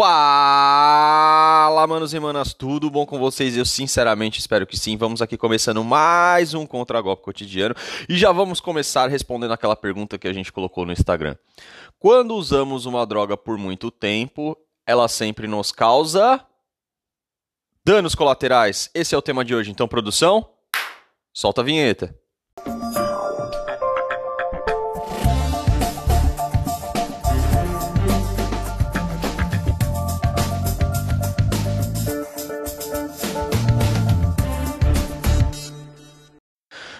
Fala, manos e manas, tudo bom com vocês? Eu sinceramente espero que sim. Vamos aqui começando mais um Contra-Golpe Cotidiano e já vamos começar respondendo aquela pergunta que a gente colocou no Instagram. Quando usamos uma droga por muito tempo, ela sempre nos causa danos colaterais. Esse é o tema de hoje. Então, produção, solta a vinheta.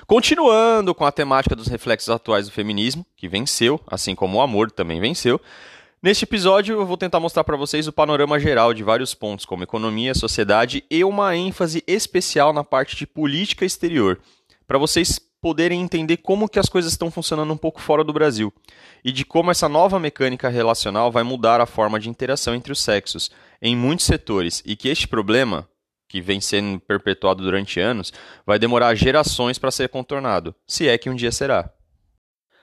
Continuando com a temática dos reflexos atuais do feminismo, que venceu, assim como o amor também venceu, neste episódio eu vou tentar mostrar para vocês o panorama geral de vários pontos, como economia, sociedade e uma ênfase especial na parte de política exterior, para vocês poderem entender como que as coisas estão funcionando um pouco fora do Brasil e de como essa nova mecânica relacional vai mudar a forma de interação entre os sexos em muitos setores e que este problema, que vem sendo perpetuado durante anos, vai demorar gerações para ser contornado, se é que um dia será.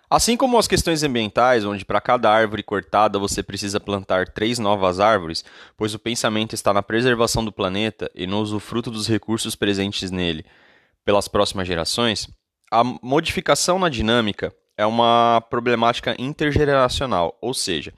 Assim como as questões ambientais, onde para cada árvore cortada você precisa plantar três novas árvores, pois o pensamento está na preservação do planeta e no usufruto dos recursos presentes nele pelas próximas gerações, a modificação na dinâmica é uma problemática intergeracional, ou seja,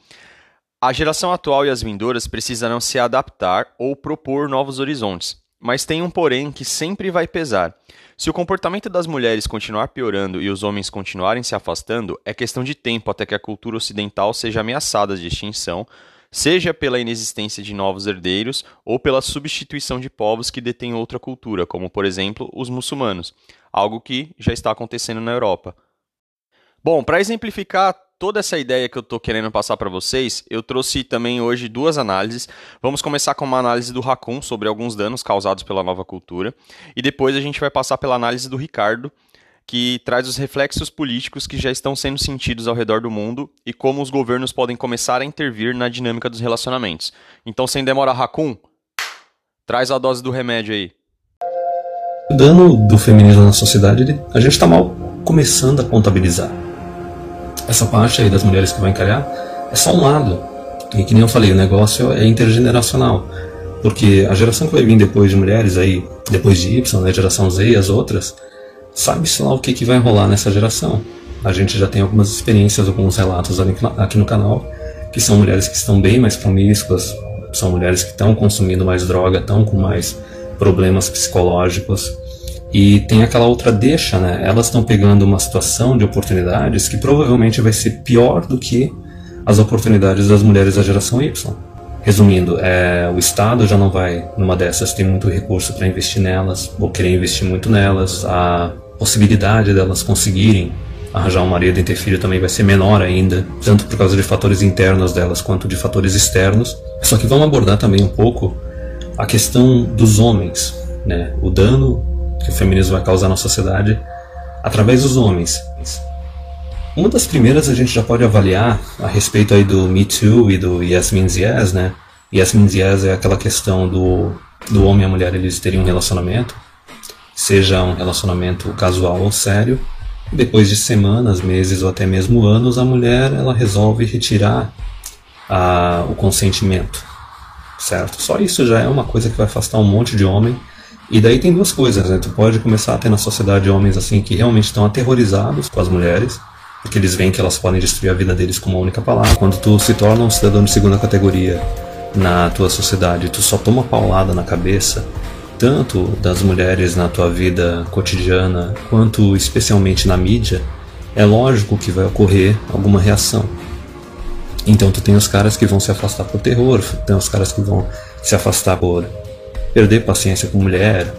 a geração atual e as vindouras precisarão se adaptar ou propor novos horizontes, mas tem um porém que sempre vai pesar. Se o comportamento das mulheres continuar piorando e os homens continuarem se afastando, é questão de tempo até que a cultura ocidental seja ameaçada de extinção, seja pela inexistência de novos herdeiros ou pela substituição de povos que detêm outra cultura, como por exemplo os muçulmanos, algo que já está acontecendo na Europa. Bom, para exemplificar toda essa ideia que eu estou querendo passar para vocês, eu trouxe também hoje duas análises. Vamos começar com uma análise do Raccoon sobre alguns danos causados pela nova cultura, e depois a gente vai passar pela análise do Ricardo, que traz os reflexos políticos que já estão sendo sentidos ao redor do mundo e como os governos podem começar a intervir na dinâmica dos relacionamentos. Então, sem demora, Raccoon, traz a dose do remédio aí. O dano do feminismo na sociedade, a gente está mal começando a contabilizar essa parte aí das mulheres que vai encalhar é só um lado. E que nem eu falei, o negócio é intergeneracional. Porque a geração que vai vir depois de mulheres aí, depois de Y, né, geração Z e as outras, sabe-se lá o que, que vai rolar nessa geração. A gente já tem algumas experiências, alguns relatos aqui no canal, que são mulheres que estão bem mais promíscuas, são mulheres que estão consumindo mais droga, estão com mais problemas psicológicos. E tem aquela outra deixa, né? Elas estão pegando uma situação de oportunidades que provavelmente vai ser pior do que as oportunidades das mulheres da geração Y. Resumindo, é, o Estado já não vai, numa dessas, ter muito recurso para investir nelas, ou querer investir muito nelas, a possibilidade delas conseguirem arranjar um marido e ter filho também vai ser menor ainda, tanto por causa de fatores internos delas quanto de fatores externos. Só que vamos abordar também um pouco a questão dos homens, né? O dano que o feminismo vai causar na sociedade através dos homens. Uma das primeiras a gente já pode avaliar a respeito aí do Me Too e do Yes Means Yes, né? Yes Means Yes é aquela questão do, do homem e a mulher eles terem um relacionamento, seja um relacionamento casual ou sério, depois de semanas, meses ou até mesmo anos, a mulher ela resolve retirar a, o consentimento, certo? Só isso já é uma coisa que vai afastar um monte de homem e daí tem duas coisas, né? Tu pode começar a ter na sociedade homens assim que realmente estão aterrorizados com as mulheres, porque eles veem que elas podem destruir a vida deles com uma única palavra. Quando tu se torna um cidadão de segunda categoria na tua sociedade, tu só toma paulada na cabeça, tanto das mulheres na tua vida cotidiana, quanto especialmente na mídia, é lógico que vai ocorrer alguma reação. Então tu tem os caras que vão se afastar por terror, tem os caras que vão se afastar por perder paciência com mulher.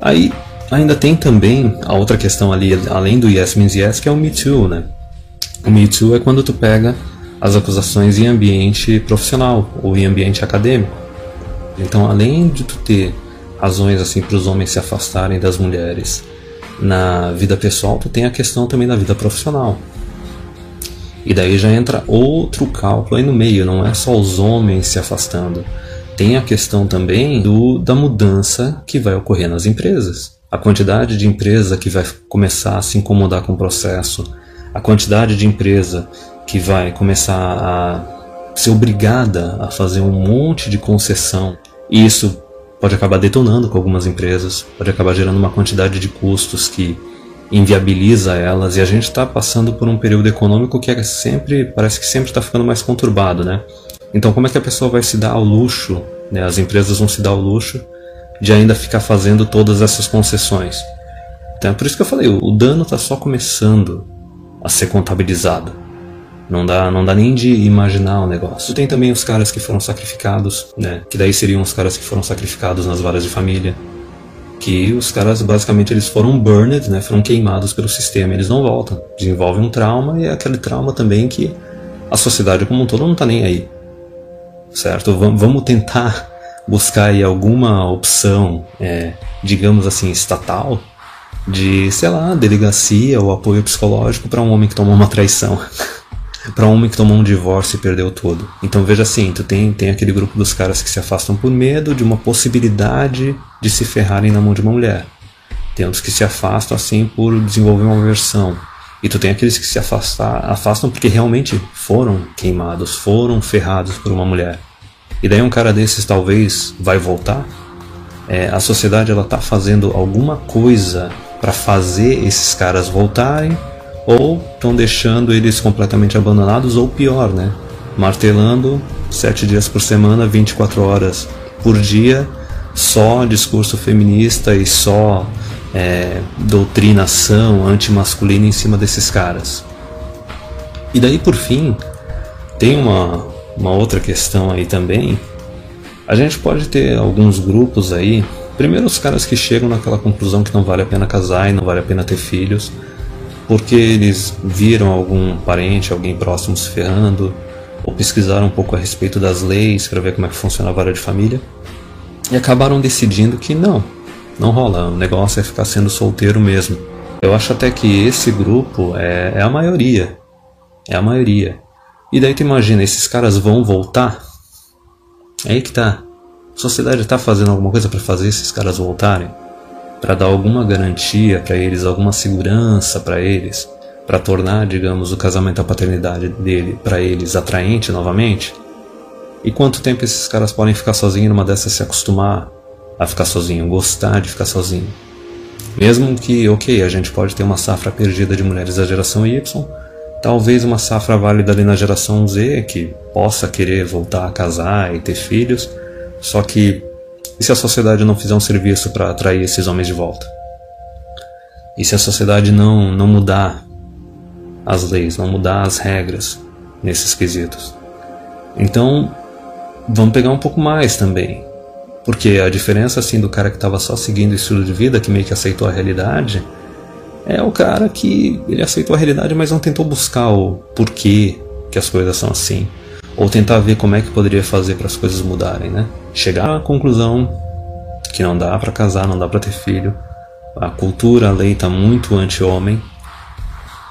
Aí ainda tem também a outra questão ali, além do Yes Means Yes, que é o Me Too, né? O Me Too é quando tu pega as acusações em ambiente profissional ou em ambiente acadêmico. Então, além de tu ter razões assim para os homens se afastarem das mulheres na vida pessoal, tu tem a questão também da vida profissional. E daí já entra outro cálculo aí no meio, não é só os homens se afastando, tem a questão também do, da mudança que vai ocorrer nas empresas. A quantidade de empresa que vai começar a se incomodar com o processo, a quantidade de empresa que vai começar a ser obrigada a fazer um monte de concessão. E isso pode acabar detonando com algumas empresas, pode acabar gerando uma quantidade de custos que inviabiliza elas e a gente está passando por um período econômico que é sempre parece que sempre está ficando mais conturbado, né? Então como é que a pessoa vai se dar ao luxo, né? As empresas vão se dar ao luxo de ainda ficar fazendo todas essas concessões. Então é por isso que eu falei, o dano está só começando a ser contabilizado. Não dá, não dá nem de imaginar o negócio. Tem também os caras que foram sacrificados, né? Que daí seriam os caras que foram sacrificados nas varas de família que os caras basicamente eles foram burned, né, foram queimados pelo sistema, eles não voltam, desenvolvem um trauma e é aquele trauma também que a sociedade como um todo não está nem aí, certo? Vamos tentar buscar aí alguma opção, é, digamos assim, estatal de, sei lá, delegacia ou apoio psicológico para um homem que tomou uma traição. para um homem que tomou um divórcio e perdeu tudo. Então veja assim, tu tem, tem aquele grupo dos caras que se afastam por medo de uma possibilidade de se ferrarem na mão de uma mulher. Tem outros que se afastam assim por desenvolver uma versão. E tu tem aqueles que se afastar, afastam porque realmente foram queimados, foram ferrados por uma mulher. E daí um cara desses talvez vai voltar. É, a sociedade ela tá fazendo alguma coisa para fazer esses caras voltarem ou estão deixando eles completamente abandonados, ou pior, né? Martelando sete dias por semana, 24 horas por dia, só discurso feminista e só é, doutrinação antimasculina em cima desses caras. E daí, por fim, tem uma, uma outra questão aí também. A gente pode ter alguns grupos aí. Primeiro, os caras que chegam naquela conclusão que não vale a pena casar e não vale a pena ter filhos porque eles viram algum parente, alguém próximo se ferrando, ou pesquisaram um pouco a respeito das leis para ver como é que funciona a vara de família, e acabaram decidindo que não, não rola, o negócio é ficar sendo solteiro mesmo. Eu acho até que esse grupo é, é a maioria, é a maioria. E daí tu imagina, esses caras vão voltar? É aí que tá. A sociedade está fazendo alguma coisa para fazer esses caras voltarem? para dar alguma garantia para eles, alguma segurança para eles, para tornar, digamos, o casamento, a paternidade dele para eles atraente novamente? E quanto tempo esses caras podem ficar sozinhos numa dessas se acostumar a ficar sozinho, gostar de ficar sozinho? Mesmo que, ok, a gente pode ter uma safra perdida de mulheres da geração Y, talvez uma safra válida ali na geração Z que possa querer voltar a casar e ter filhos, só que e se a sociedade não fizer um serviço para atrair esses homens de volta? E se a sociedade não, não mudar as leis, não mudar as regras nesses quesitos? Então, vamos pegar um pouco mais também. Porque a diferença assim do cara que estava só seguindo o estilo de vida, que meio que aceitou a realidade, é o cara que ele aceitou a realidade, mas não tentou buscar o porquê que as coisas são assim ou tentar ver como é que poderia fazer para as coisas mudarem, né? Chegar à conclusão que não dá para casar, não dá para ter filho, a cultura, a lei está muito anti-homem.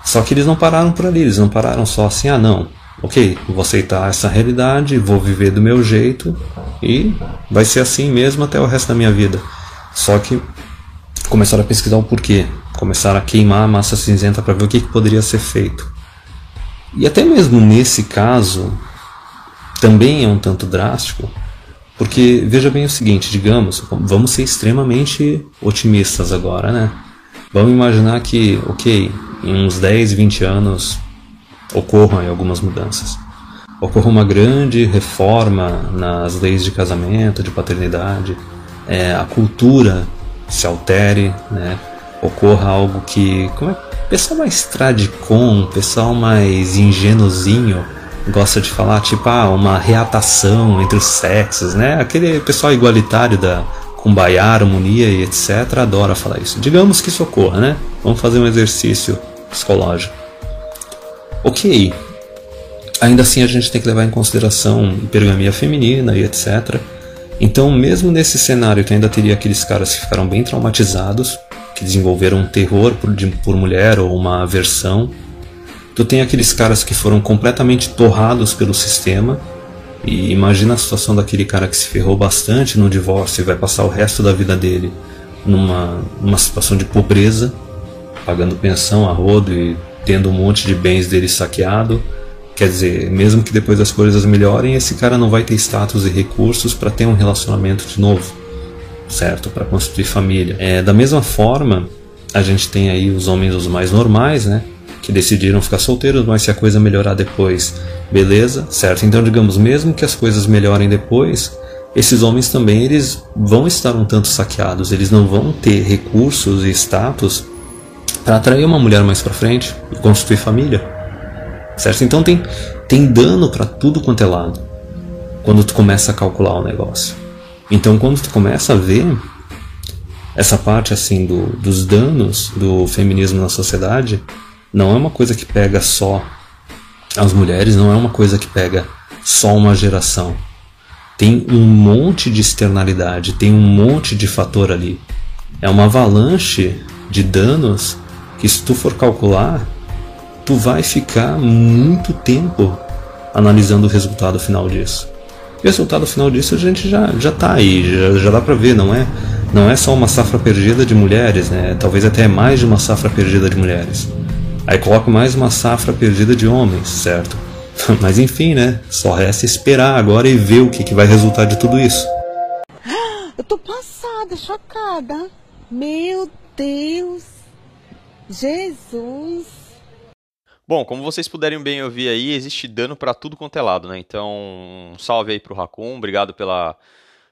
Só que eles não pararam por ali, eles não pararam só assim, ah não, ok, vou aceitar essa realidade, vou viver do meu jeito e vai ser assim mesmo até o resto da minha vida. Só que começaram a pesquisar o porquê, começaram a queimar a massa cinzenta para ver o que, que poderia ser feito. E até mesmo nesse caso, também é um tanto drástico, porque veja bem o seguinte, digamos, vamos ser extremamente otimistas agora, né? Vamos imaginar que, ok, em uns 10, 20 anos ocorram algumas mudanças. Ocorra uma grande reforma nas leis de casamento, de paternidade, é, a cultura se altere, né? ocorra algo que, como é, pessoal mais tradicom, pessoal mais ingênuozinho, gosta de falar, tipo, ah, uma reatação entre os sexos, né? Aquele pessoal igualitário da Kumbaya, harmonia e etc. adora falar isso. Digamos que isso ocorra, né? Vamos fazer um exercício psicológico. Ok. Ainda assim a gente tem que levar em consideração hipergamia feminina e etc. Então, mesmo nesse cenário que ainda teria aqueles caras que ficaram bem traumatizados, que desenvolveram um terror por, de, por mulher ou uma aversão Tu tem aqueles caras que foram completamente torrados pelo sistema. E imagina a situação daquele cara que se ferrou bastante no divórcio e vai passar o resto da vida dele numa, numa situação de pobreza, pagando pensão a rodo e tendo um monte de bens dele saqueado, Quer dizer, mesmo que depois as coisas melhorem, esse cara não vai ter status e recursos para ter um relacionamento de novo, certo? Para construir família. É, da mesma forma, a gente tem aí os homens os mais normais, né? Que decidiram ficar solteiros, mas se a coisa melhorar depois, beleza, certo? Então, digamos, mesmo que as coisas melhorem depois, esses homens também eles vão estar um tanto saqueados, eles não vão ter recursos e status para atrair uma mulher mais para frente e construir família. Certo? Então tem tem dano para tudo quanto é lado quando tu começa a calcular o negócio. Então quando tu começa a ver essa parte assim do, dos danos do feminismo na sociedade, não é uma coisa que pega só as mulheres, não é uma coisa que pega só uma geração tem um monte de externalidade, tem um monte de fator ali. É uma avalanche de danos que se tu for calcular, tu vai ficar muito tempo analisando o resultado final disso. E o resultado final disso a gente já já tá aí, já, já dá para ver, não é? Não é só uma safra perdida de mulheres, né? Talvez até mais de uma safra perdida de mulheres. Aí coloca mais uma safra perdida de homens, certo? Mas enfim, né? Só resta esperar agora e ver o que, que vai resultar de tudo isso. Eu tô passada, chocada. Meu Deus. Jesus. Bom, como vocês puderem bem ouvir aí, existe dano para tudo quanto é lado, né? Então, um salve aí pro Raccoon, obrigado pela,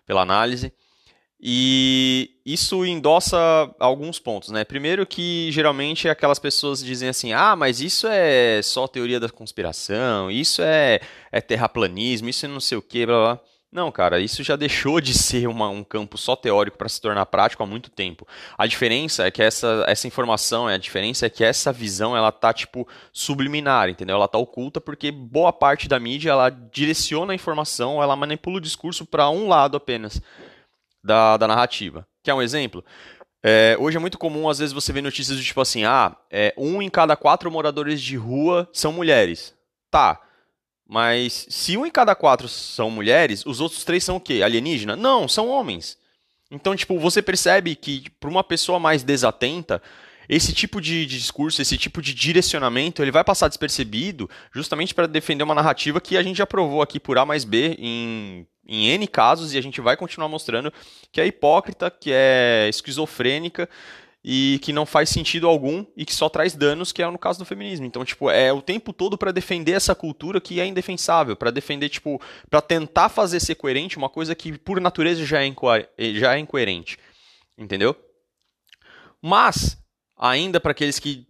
pela análise. E isso endossa alguns pontos, né? Primeiro que geralmente aquelas pessoas dizem assim, ah, mas isso é só teoria da conspiração, isso é, é terraplanismo, isso é não sei o que, blá blá. Não, cara, isso já deixou de ser uma, um campo só teórico para se tornar prático há muito tempo. A diferença é que essa, essa informação, a diferença é que essa visão, ela tá, tipo, subliminar, entendeu? Ela tá oculta porque boa parte da mídia, ela direciona a informação, ela manipula o discurso para um lado apenas da, da narrativa. Quer um exemplo? É, hoje é muito comum, às vezes, você ver notícias do tipo assim: ah, é, um em cada quatro moradores de rua são mulheres. Tá. Mas se um em cada quatro são mulheres, os outros três são o quê? Alienígena? Não, são homens. Então, tipo, você percebe que para uma pessoa mais desatenta, esse tipo de, de, discurso, esse tipo de direcionamento, ele vai passar despercebido justamente para defender uma narrativa que a gente já provou aqui por A mais B em em N casos e a gente vai continuar mostrando que é hipócrita, que é esquizofrênica e que não faz sentido algum e que só traz danos, que é no caso do feminismo. Então, tipo, é o tempo todo para defender essa cultura que é indefensável, para defender, tipo, para tentar fazer ser coerente uma coisa que por natureza já é, já é incoerente. Entendeu? Mas ainda para aqueles que,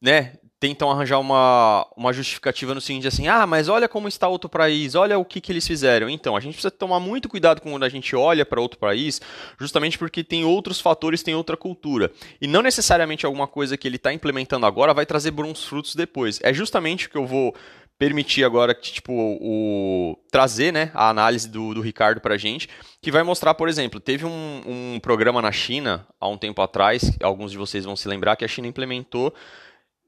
né, tentam arranjar uma, uma justificativa no seguinte assim, ah, mas olha como está outro país, olha o que, que eles fizeram. Então, a gente precisa tomar muito cuidado quando a gente olha para outro país, justamente porque tem outros fatores, tem outra cultura. E não necessariamente alguma coisa que ele está implementando agora vai trazer bons frutos depois. É justamente o que eu vou permitir agora que tipo o trazer né a análise do, do Ricardo para gente que vai mostrar por exemplo teve um, um programa na China há um tempo atrás alguns de vocês vão se lembrar que a China implementou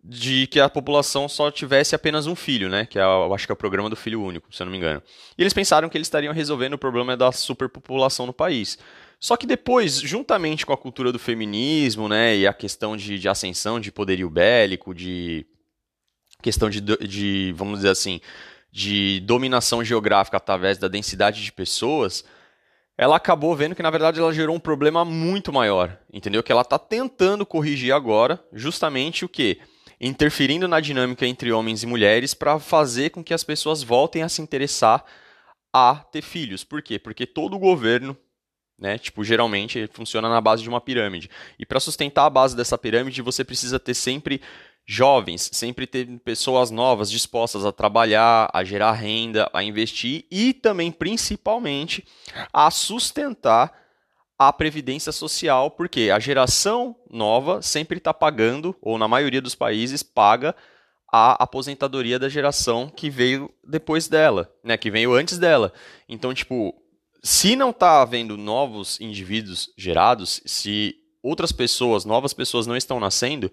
de que a população só tivesse apenas um filho, né? Que é, eu acho que é o programa do filho único, se eu não me engano. E eles pensaram que eles estariam resolvendo o problema da superpopulação no país. Só que depois, juntamente com a cultura do feminismo, né, e a questão de, de ascensão de poderio bélico, de questão de, de, vamos dizer assim, de dominação geográfica através da densidade de pessoas, ela acabou vendo que na verdade ela gerou um problema muito maior, entendeu? Que ela está tentando corrigir agora, justamente o que interferindo na dinâmica entre homens e mulheres para fazer com que as pessoas voltem a se interessar a ter filhos. Por quê? Porque todo governo, né, tipo, geralmente funciona na base de uma pirâmide. E para sustentar a base dessa pirâmide, você precisa ter sempre jovens, sempre ter pessoas novas dispostas a trabalhar, a gerar renda, a investir e também, principalmente, a sustentar a previdência social, porque a geração nova sempre está pagando, ou na maioria dos países, paga a aposentadoria da geração que veio depois dela, né, que veio antes dela. Então, tipo, se não está havendo novos indivíduos gerados, se outras pessoas, novas pessoas não estão nascendo,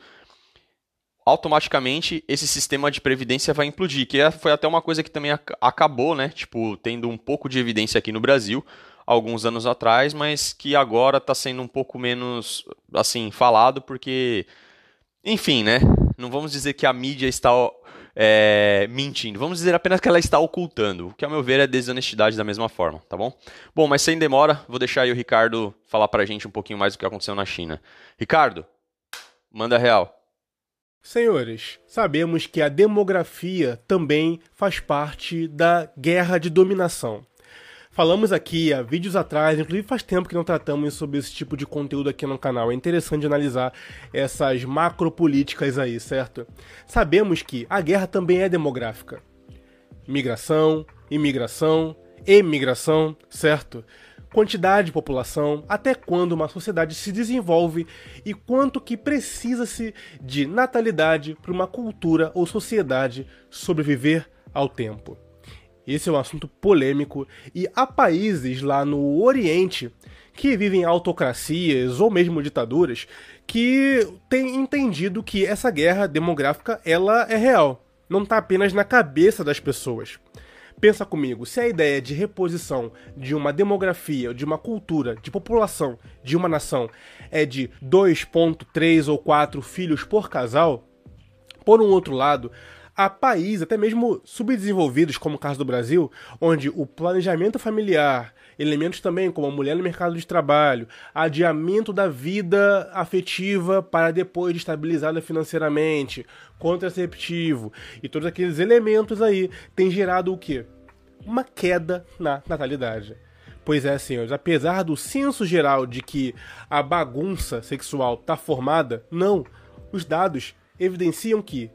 automaticamente esse sistema de previdência vai implodir, que é, foi até uma coisa que também acabou, né, tipo, tendo um pouco de evidência aqui no Brasil, alguns anos atrás, mas que agora está sendo um pouco menos assim falado porque, enfim, né? Não vamos dizer que a mídia está é, mentindo. Vamos dizer apenas que ela está ocultando, o que, ao meu ver, é desonestidade da mesma forma, tá bom? Bom, mas sem demora, vou deixar aí o Ricardo falar pra gente um pouquinho mais do que aconteceu na China. Ricardo, manda real. Senhores, sabemos que a demografia também faz parte da guerra de dominação. Falamos aqui há vídeos atrás, inclusive faz tempo que não tratamos sobre esse tipo de conteúdo aqui no canal. É interessante analisar essas macropolíticas aí, certo? Sabemos que a guerra também é demográfica. Migração, imigração, emigração, certo? Quantidade de população, até quando uma sociedade se desenvolve e quanto que precisa-se de natalidade para uma cultura ou sociedade sobreviver ao tempo. Esse é um assunto polêmico e há países lá no Oriente que vivem autocracias ou mesmo ditaduras que têm entendido que essa guerra demográfica ela é real, não está apenas na cabeça das pessoas. Pensa comigo, se a ideia de reposição de uma demografia, de uma cultura, de população de uma nação é de 2.3 ou 4 filhos por casal, por um outro lado, a países, até mesmo subdesenvolvidos, como o caso do Brasil, onde o planejamento familiar, elementos também como a mulher no mercado de trabalho, adiamento da vida afetiva para depois de estabilizada financeiramente, contraceptivo e todos aqueles elementos aí têm gerado o quê? Uma queda na natalidade. Pois é, senhores, apesar do senso geral de que a bagunça sexual está formada, não. Os dados evidenciam que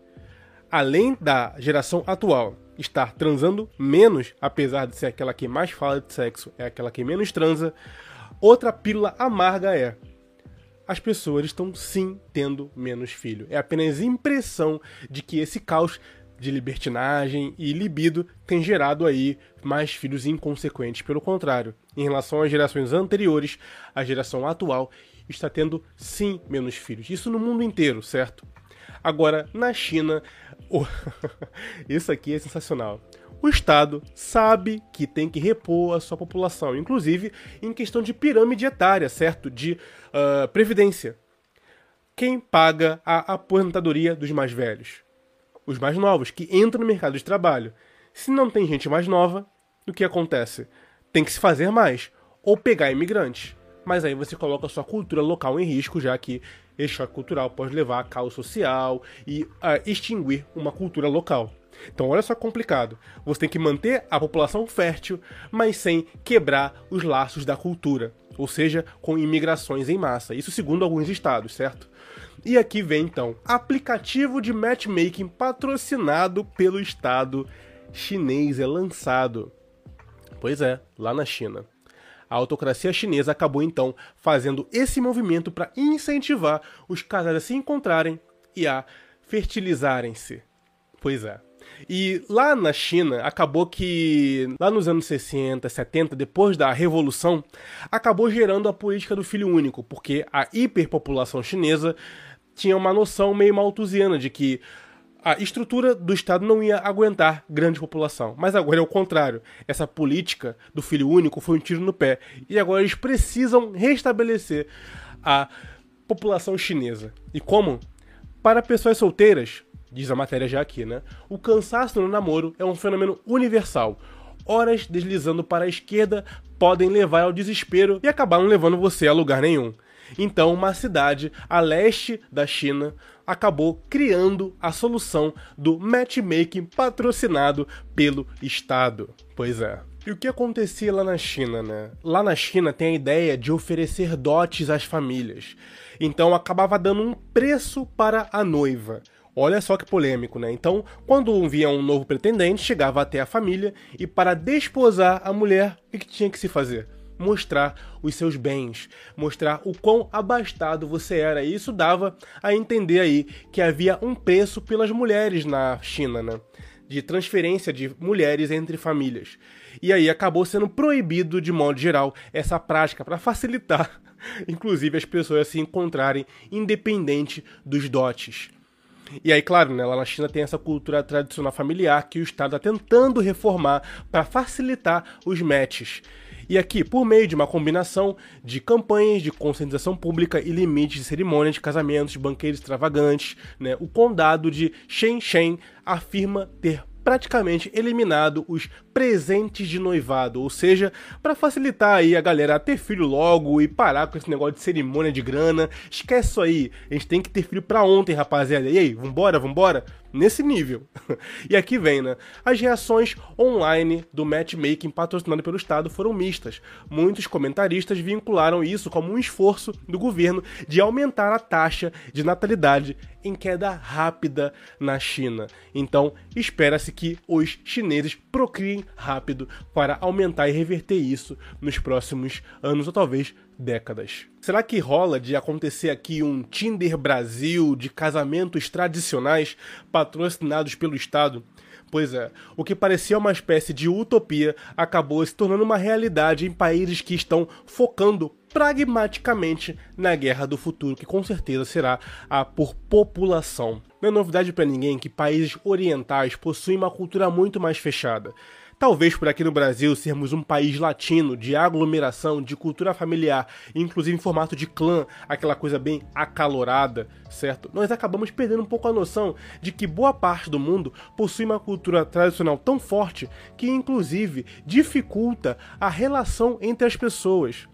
além da geração atual estar transando menos, apesar de ser aquela que mais fala de sexo, é aquela que menos transa, outra pílula amarga é as pessoas estão sim tendo menos filho. É apenas impressão de que esse caos de libertinagem e libido tem gerado aí mais filhos inconsequentes. Pelo contrário, em relação às gerações anteriores, a geração atual está tendo sim menos filhos. Isso no mundo inteiro, certo? Agora, na China, isso aqui é sensacional. O Estado sabe que tem que repor a sua população, inclusive em questão de pirâmide etária, certo? De uh, previdência. Quem paga a aposentadoria dos mais velhos? Os mais novos, que entram no mercado de trabalho. Se não tem gente mais nova, o que acontece? Tem que se fazer mais, ou pegar imigrantes. Mas aí você coloca sua cultura local em risco, já que esse choque cultural pode levar a caos social e a extinguir uma cultura local. Então, olha só complicado. Você tem que manter a população fértil, mas sem quebrar os laços da cultura, ou seja, com imigrações em massa. Isso segundo alguns estados, certo? E aqui vem então aplicativo de matchmaking patrocinado pelo estado chinês é lançado. Pois é, lá na China. A autocracia chinesa acabou então fazendo esse movimento para incentivar os casais a se encontrarem e a fertilizarem-se. Pois é. E lá na China, acabou que, lá nos anos 60, 70, depois da Revolução, acabou gerando a política do filho único, porque a hiperpopulação chinesa tinha uma noção meio malthusiana de que a estrutura do Estado não ia aguentar grande população. Mas agora é o contrário. Essa política do filho único foi um tiro no pé. E agora eles precisam restabelecer a população chinesa. E como? Para pessoas solteiras, diz a matéria já aqui, né? O cansaço no namoro é um fenômeno universal. Horas deslizando para a esquerda podem levar ao desespero e acabar não levando você a lugar nenhum. Então, uma cidade a leste da China acabou criando a solução do matchmaking patrocinado pelo Estado. Pois é. E o que acontecia lá na China, né? Lá na China tem a ideia de oferecer dotes às famílias. Então acabava dando um preço para a noiva. Olha só que polêmico, né? Então, quando via um novo pretendente, chegava até a família e para desposar a mulher, o que tinha que se fazer? Mostrar os seus bens, mostrar o quão abastado você era. E isso dava a entender aí que havia um preço pelas mulheres na China, né? De transferência de mulheres entre famílias. E aí acabou sendo proibido, de modo geral, essa prática para facilitar, inclusive, as pessoas se encontrarem independente dos dotes. E aí, claro, né, lá na China tem essa cultura tradicional familiar que o Estado está tentando reformar para facilitar os matches. E aqui, por meio de uma combinação de campanhas de conscientização pública e limites de cerimônia de casamentos, banqueiros extravagantes, né, o condado de Shenzhen afirma ter praticamente eliminado os presentes de noivado, ou seja, para facilitar aí a galera a ter filho logo e parar com esse negócio de cerimônia de grana. Esquece isso aí, a gente tem que ter filho para ontem, rapaziada. E aí, vambora, vambora? Nesse nível. e aqui vem, né? As reações online do matchmaking patrocinado pelo Estado foram mistas. Muitos comentaristas vincularam isso como um esforço do governo de aumentar a taxa de natalidade em queda rápida na China. Então, espera-se que os chineses procriem rápido para aumentar e reverter isso nos próximos anos ou talvez décadas. Será que rola de acontecer aqui um Tinder Brasil de casamentos tradicionais patrocinados pelo Estado? Pois é, o que parecia uma espécie de utopia acabou se tornando uma realidade em países que estão focando pragmaticamente na guerra do futuro, que com certeza será a por população. Não é novidade para ninguém que países orientais possuem uma cultura muito mais fechada. Talvez por aqui no Brasil sermos um país latino, de aglomeração, de cultura familiar, inclusive em formato de clã, aquela coisa bem acalorada, certo? Nós acabamos perdendo um pouco a noção de que boa parte do mundo possui uma cultura tradicional tão forte que, inclusive, dificulta a relação entre as pessoas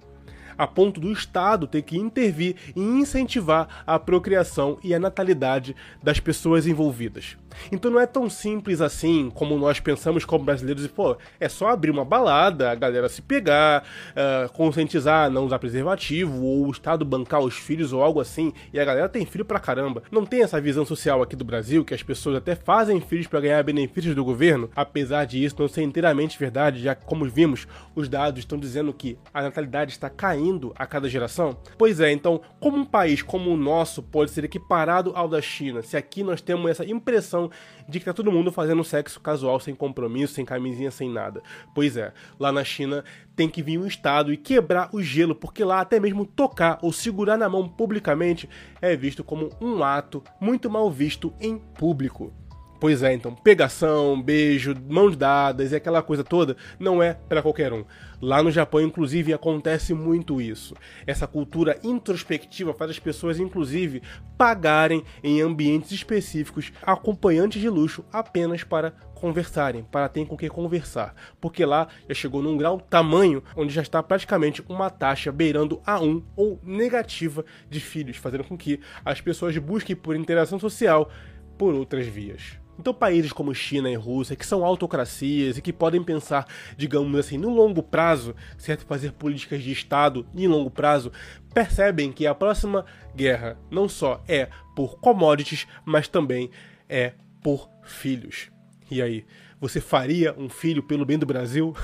a ponto do Estado ter que intervir e incentivar a procriação e a natalidade das pessoas envolvidas. Então não é tão simples assim como nós pensamos como brasileiros e, pô, é só abrir uma balada, a galera se pegar, uh, conscientizar, não usar preservativo, ou o Estado bancar os filhos ou algo assim, e a galera tem filho pra caramba. Não tem essa visão social aqui do Brasil, que as pessoas até fazem filhos para ganhar benefícios do governo, apesar de isso não ser inteiramente verdade, já que, como vimos, os dados estão dizendo que a natalidade está caindo a cada geração. Pois é, então, como um país como o nosso pode ser equiparado ao da China, se aqui nós temos essa impressão de que tá todo mundo fazendo sexo casual, sem compromisso, sem camisinha, sem nada. Pois é, lá na China tem que vir um Estado e quebrar o gelo, porque lá até mesmo tocar ou segurar na mão publicamente é visto como um ato muito mal visto em público. Pois é, então, pegação, beijo, mãos dadas e aquela coisa toda não é para qualquer um. Lá no Japão, inclusive, acontece muito isso. Essa cultura introspectiva faz as pessoas, inclusive, pagarem em ambientes específicos acompanhantes de luxo apenas para conversarem, para ter com que conversar. Porque lá já chegou num grau tamanho onde já está praticamente uma taxa beirando a 1 ou negativa de filhos, fazendo com que as pessoas busquem por interação social por outras vias. Então, países como China e Rússia, que são autocracias e que podem pensar, digamos assim, no longo prazo, certo? Fazer políticas de Estado em longo prazo, percebem que a próxima guerra não só é por commodities, mas também é por filhos. E aí, você faria um filho pelo bem do Brasil?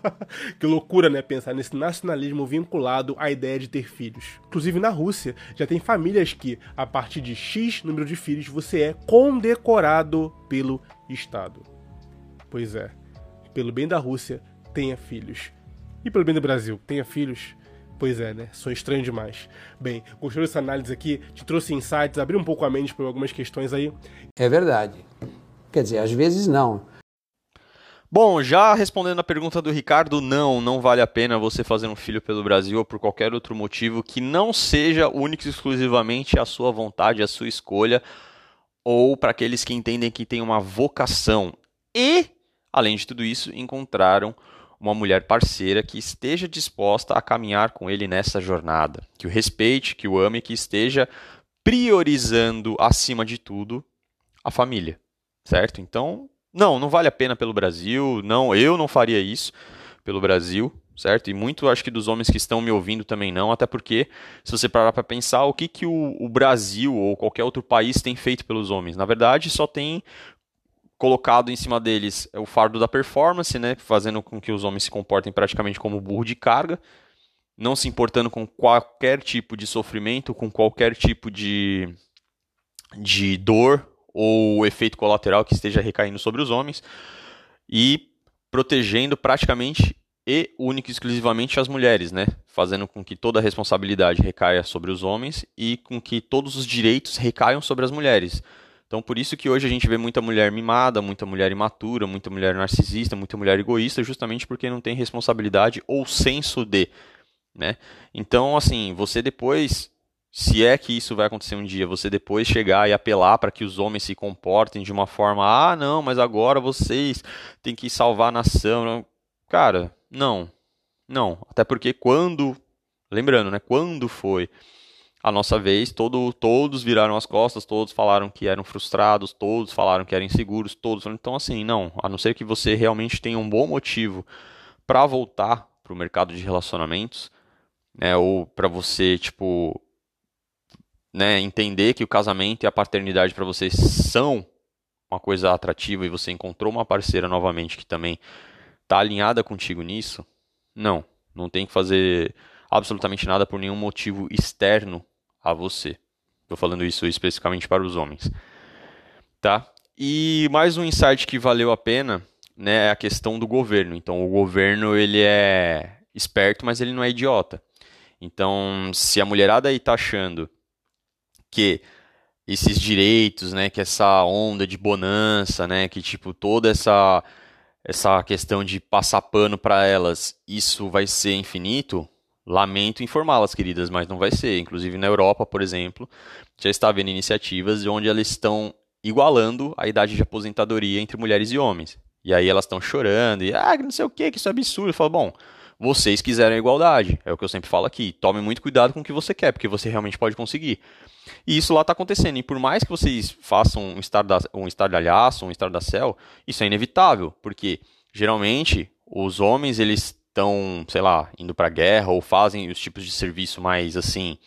que loucura, né? Pensar nesse nacionalismo vinculado à ideia de ter filhos. Inclusive na Rússia, já tem famílias que, a partir de X número de filhos, você é condecorado pelo Estado. Pois é, pelo bem da Rússia, tenha filhos. E pelo bem do Brasil, tenha filhos. Pois é, né? Sou estranho demais. Bem, gostou dessa análise aqui? Te trouxe insights, abriu um pouco a mente por algumas questões aí? É verdade. Quer dizer, às vezes não. Bom, já respondendo a pergunta do Ricardo, não, não vale a pena você fazer um filho pelo Brasil ou por qualquer outro motivo que não seja único e exclusivamente a sua vontade, a sua escolha, ou para aqueles que entendem que tem uma vocação. E, além de tudo isso, encontraram uma mulher parceira que esteja disposta a caminhar com ele nessa jornada, que o respeite, que o ame, que esteja priorizando acima de tudo a família, certo? Então, não, não vale a pena pelo Brasil. Não, eu não faria isso pelo Brasil, certo? E muito acho que dos homens que estão me ouvindo também não, até porque se você parar para pensar o que, que o, o, Brasil ou qualquer outro país tem feito pelos homens, na verdade só tem colocado em cima deles o fardo da performance, né? Fazendo com que os homens se comportem praticamente como burro de carga, não se importando com qualquer tipo de sofrimento, com qualquer tipo de, de dor ou efeito colateral que esteja recaindo sobre os homens e protegendo praticamente e única e exclusivamente as mulheres, né? Fazendo com que toda a responsabilidade recaia sobre os homens e com que todos os direitos recaiam sobre as mulheres. Então, por isso que hoje a gente vê muita mulher mimada, muita mulher imatura, muita mulher narcisista, muita mulher egoísta, justamente porque não tem responsabilidade ou senso de, né? Então, assim, você depois, se é que isso vai acontecer um dia, você depois chegar e apelar para que os homens se comportem de uma forma, ah, não, mas agora vocês têm que salvar a nação. Cara, não. Não, até porque quando, lembrando, né, quando foi a nossa vez, todo, todos viraram as costas, todos falaram que eram frustrados, todos falaram que eram inseguros, todos. Então, assim, não, a não ser que você realmente tenha um bom motivo para voltar para o mercado de relacionamentos, né, ou para você, tipo, né, entender que o casamento e a paternidade para você são uma coisa atrativa e você encontrou uma parceira novamente que também está alinhada contigo nisso, não, não tem que fazer absolutamente nada por nenhum motivo externo a você. Estou falando isso especificamente para os homens. Tá? E mais um insight que valeu a pena né, é a questão do governo. Então, o governo ele é esperto, mas ele não é idiota. Então, se a mulherada aí está achando que esses direitos, né, que essa onda de bonança, né, que tipo toda essa essa questão de passar pano para elas, isso vai ser infinito, Lamento informá-las, queridas, mas não vai ser. Inclusive na Europa, por exemplo, já está havendo iniciativas onde elas estão igualando a idade de aposentadoria entre mulheres e homens. E aí elas estão chorando e, ah, não sei o que, que isso é absurdo. Eu falo, bom, vocês quiserem a igualdade. É o que eu sempre falo aqui. Tome muito cuidado com o que você quer, porque você realmente pode conseguir. E isso lá está acontecendo. E por mais que vocês façam um estardalhaço, um estardacel, isso é inevitável, porque geralmente os homens eles estão, sei lá, indo para a guerra ou fazem os tipos de serviço mais assim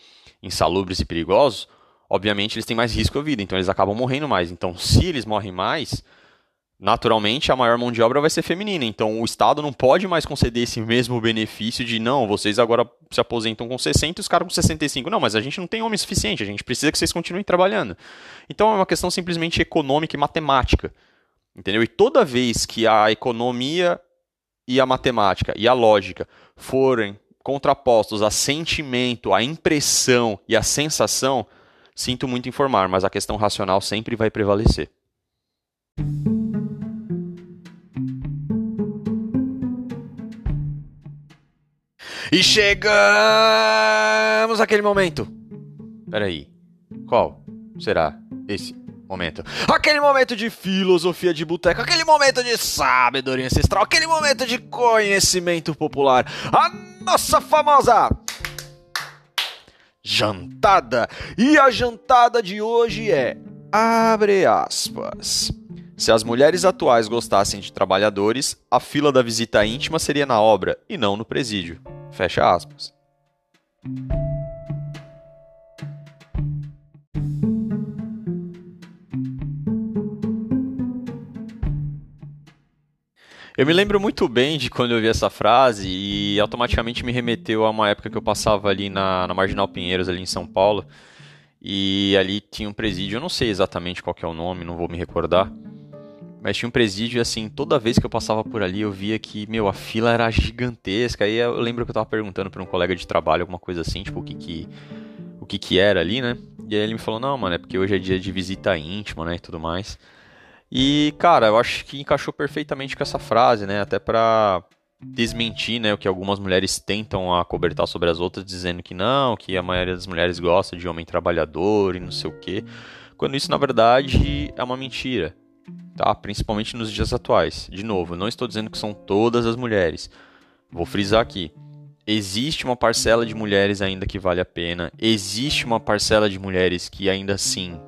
insalubres e perigosos, obviamente eles têm mais risco à vida, então eles acabam morrendo mais. Então, se eles morrem mais, naturalmente a maior mão de obra vai ser feminina. Então, o Estado não pode mais conceder esse mesmo benefício de não, vocês agora se aposentam com 60 e os caras com 65. Não, mas a gente não tem homem suficiente, a gente precisa que vocês continuem trabalhando. Então, é uma questão simplesmente econômica e matemática. Entendeu? E toda vez que a economia e a matemática e a lógica forem contrapostos a sentimento, a impressão e a sensação, sinto muito informar, mas a questão racional sempre vai prevalecer. E chegamos àquele momento. Peraí, qual será esse momento. Aquele momento de filosofia de boteco, aquele momento de sabedoria ancestral, aquele momento de conhecimento popular. A nossa famosa jantada. E a jantada de hoje é abre aspas. Se as mulheres atuais gostassem de trabalhadores, a fila da visita íntima seria na obra e não no presídio. Fecha aspas. Eu me lembro muito bem de quando eu vi essa frase e automaticamente me remeteu a uma época que eu passava ali na, na Marginal Pinheiros, ali em São Paulo. E ali tinha um presídio, eu não sei exatamente qual é o nome, não vou me recordar. Mas tinha um presídio assim, toda vez que eu passava por ali eu via que, meu, a fila era gigantesca. Aí eu lembro que eu tava perguntando para um colega de trabalho alguma coisa assim, tipo, o que que, o que que era ali, né? E aí ele me falou, não, mano, é porque hoje é dia de visita íntima, né, e tudo mais. E, cara, eu acho que encaixou perfeitamente com essa frase, né? Até pra desmentir, né, o que algumas mulheres tentam acobertar sobre as outras, dizendo que não, que a maioria das mulheres gosta de homem trabalhador e não sei o quê. Quando isso, na verdade, é uma mentira, tá? Principalmente nos dias atuais. De novo, não estou dizendo que são todas as mulheres. Vou frisar aqui. Existe uma parcela de mulheres ainda que vale a pena. Existe uma parcela de mulheres que ainda assim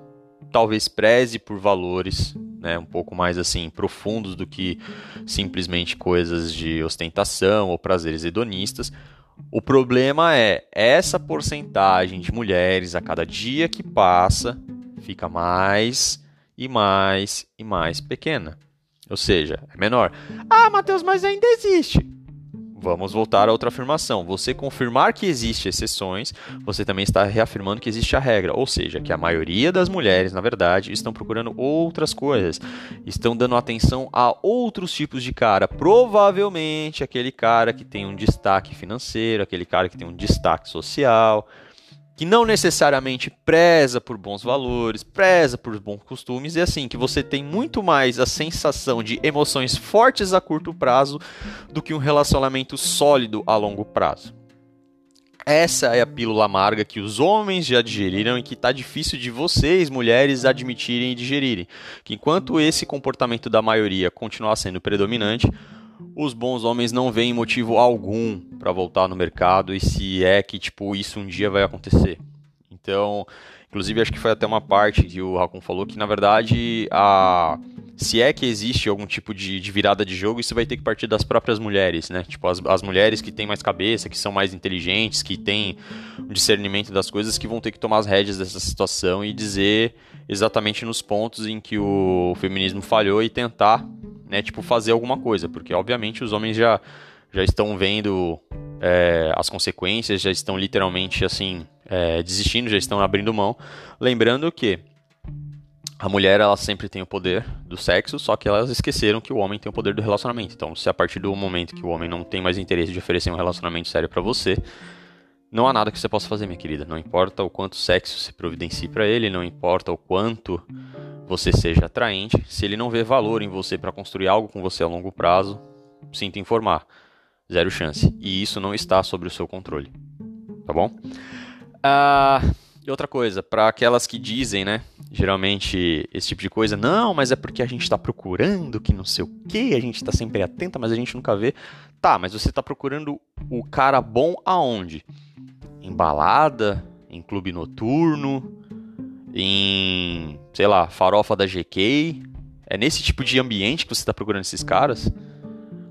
talvez preze por valores né, um pouco mais assim profundos do que simplesmente coisas de ostentação ou prazeres hedonistas. O problema é essa porcentagem de mulheres a cada dia que passa fica mais e mais e mais pequena. Ou seja, é menor. Ah, Matheus, mas ainda existe. Vamos voltar a outra afirmação. Você confirmar que existem exceções, você também está reafirmando que existe a regra, ou seja, que a maioria das mulheres, na verdade, estão procurando outras coisas, estão dando atenção a outros tipos de cara, provavelmente aquele cara que tem um destaque financeiro, aquele cara que tem um destaque social, que não necessariamente preza por bons valores, preza por bons costumes, e assim, que você tem muito mais a sensação de emoções fortes a curto prazo do que um relacionamento sólido a longo prazo. Essa é a pílula amarga que os homens já digeriram e que está difícil de vocês, mulheres, admitirem e digerirem. Que enquanto esse comportamento da maioria continuar sendo predominante, os bons homens não veem motivo algum para voltar no mercado e se é que tipo isso um dia vai acontecer. Então, inclusive acho que foi até uma parte que o Raccoon falou que na verdade a se é que existe algum tipo de, de, virada de jogo, isso vai ter que partir das próprias mulheres, né? Tipo, as, as mulheres que têm mais cabeça, que são mais inteligentes, que têm um discernimento das coisas, que vão ter que tomar as rédeas dessa situação e dizer exatamente nos pontos em que o feminismo falhou e tentar né, tipo, fazer alguma coisa, porque obviamente os homens já, já estão vendo é, as consequências, já estão literalmente assim é, desistindo, já estão abrindo mão. Lembrando que a mulher ela sempre tem o poder do sexo, só que elas esqueceram que o homem tem o poder do relacionamento. Então, se a partir do momento que o homem não tem mais interesse de oferecer um relacionamento sério para você, não há nada que você possa fazer, minha querida. Não importa o quanto sexo se providencie para ele, não importa o quanto você seja atraente, se ele não vê valor em você para construir algo com você a longo prazo, sinta informar. Zero chance. E isso não está sob o seu controle. Tá bom? Ah, e outra coisa, para aquelas que dizem, né? Geralmente esse tipo de coisa, não, mas é porque a gente está procurando que não sei o que, a gente está sempre atenta, mas a gente nunca vê. Tá, mas você está procurando o cara bom aonde? em balada, em clube noturno, em, sei lá, farofa da GK. É nesse tipo de ambiente que você está procurando esses caras?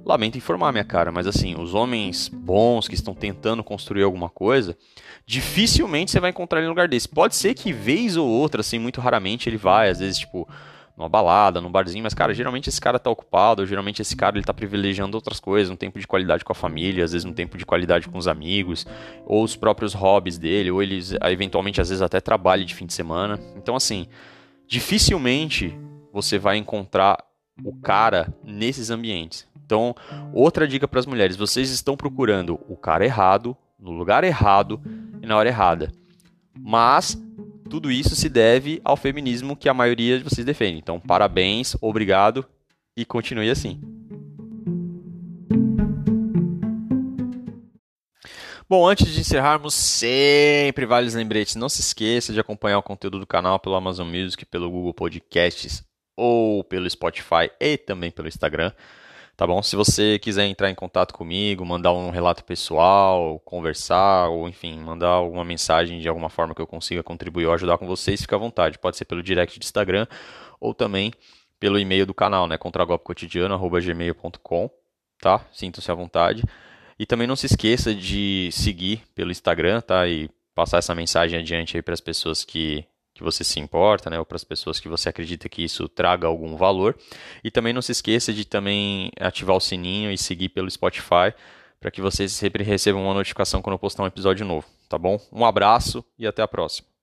Lamento informar, minha cara, mas assim, os homens bons que estão tentando construir alguma coisa, dificilmente você vai encontrar ele em lugar desse. Pode ser que vez ou outra, assim, muito raramente ele vai, às vezes, tipo, numa balada, num barzinho, mas, cara, geralmente esse cara tá ocupado, geralmente esse cara ele tá privilegiando outras coisas, um tempo de qualidade com a família, às vezes um tempo de qualidade com os amigos, ou os próprios hobbies dele, ou eles, eventualmente, às vezes até trabalho de fim de semana. Então, assim, dificilmente você vai encontrar o cara nesses ambientes. Então, outra dica para as mulheres: vocês estão procurando o cara errado, no lugar errado e na hora errada. Mas tudo isso se deve ao feminismo que a maioria de vocês defende. Então, parabéns, obrigado e continue assim. Bom, antes de encerrarmos, sempre vários lembretes. Não se esqueça de acompanhar o conteúdo do canal pelo Amazon Music, pelo Google Podcasts ou pelo Spotify e também pelo Instagram tá bom? Se você quiser entrar em contato comigo, mandar um relato pessoal, conversar, ou enfim, mandar alguma mensagem de alguma forma que eu consiga contribuir ou ajudar com vocês, fica à vontade. Pode ser pelo direct de Instagram ou também pelo e-mail do canal, né? contragolpecotidiano.gmail.com, tá? Sintam-se à vontade. E também não se esqueça de seguir pelo Instagram, tá? E passar essa mensagem adiante aí para as pessoas que que você se importa, né, ou para as pessoas que você acredita que isso traga algum valor. E também não se esqueça de também ativar o sininho e seguir pelo Spotify para que vocês sempre recebam uma notificação quando eu postar um episódio novo, tá bom? Um abraço e até a próxima.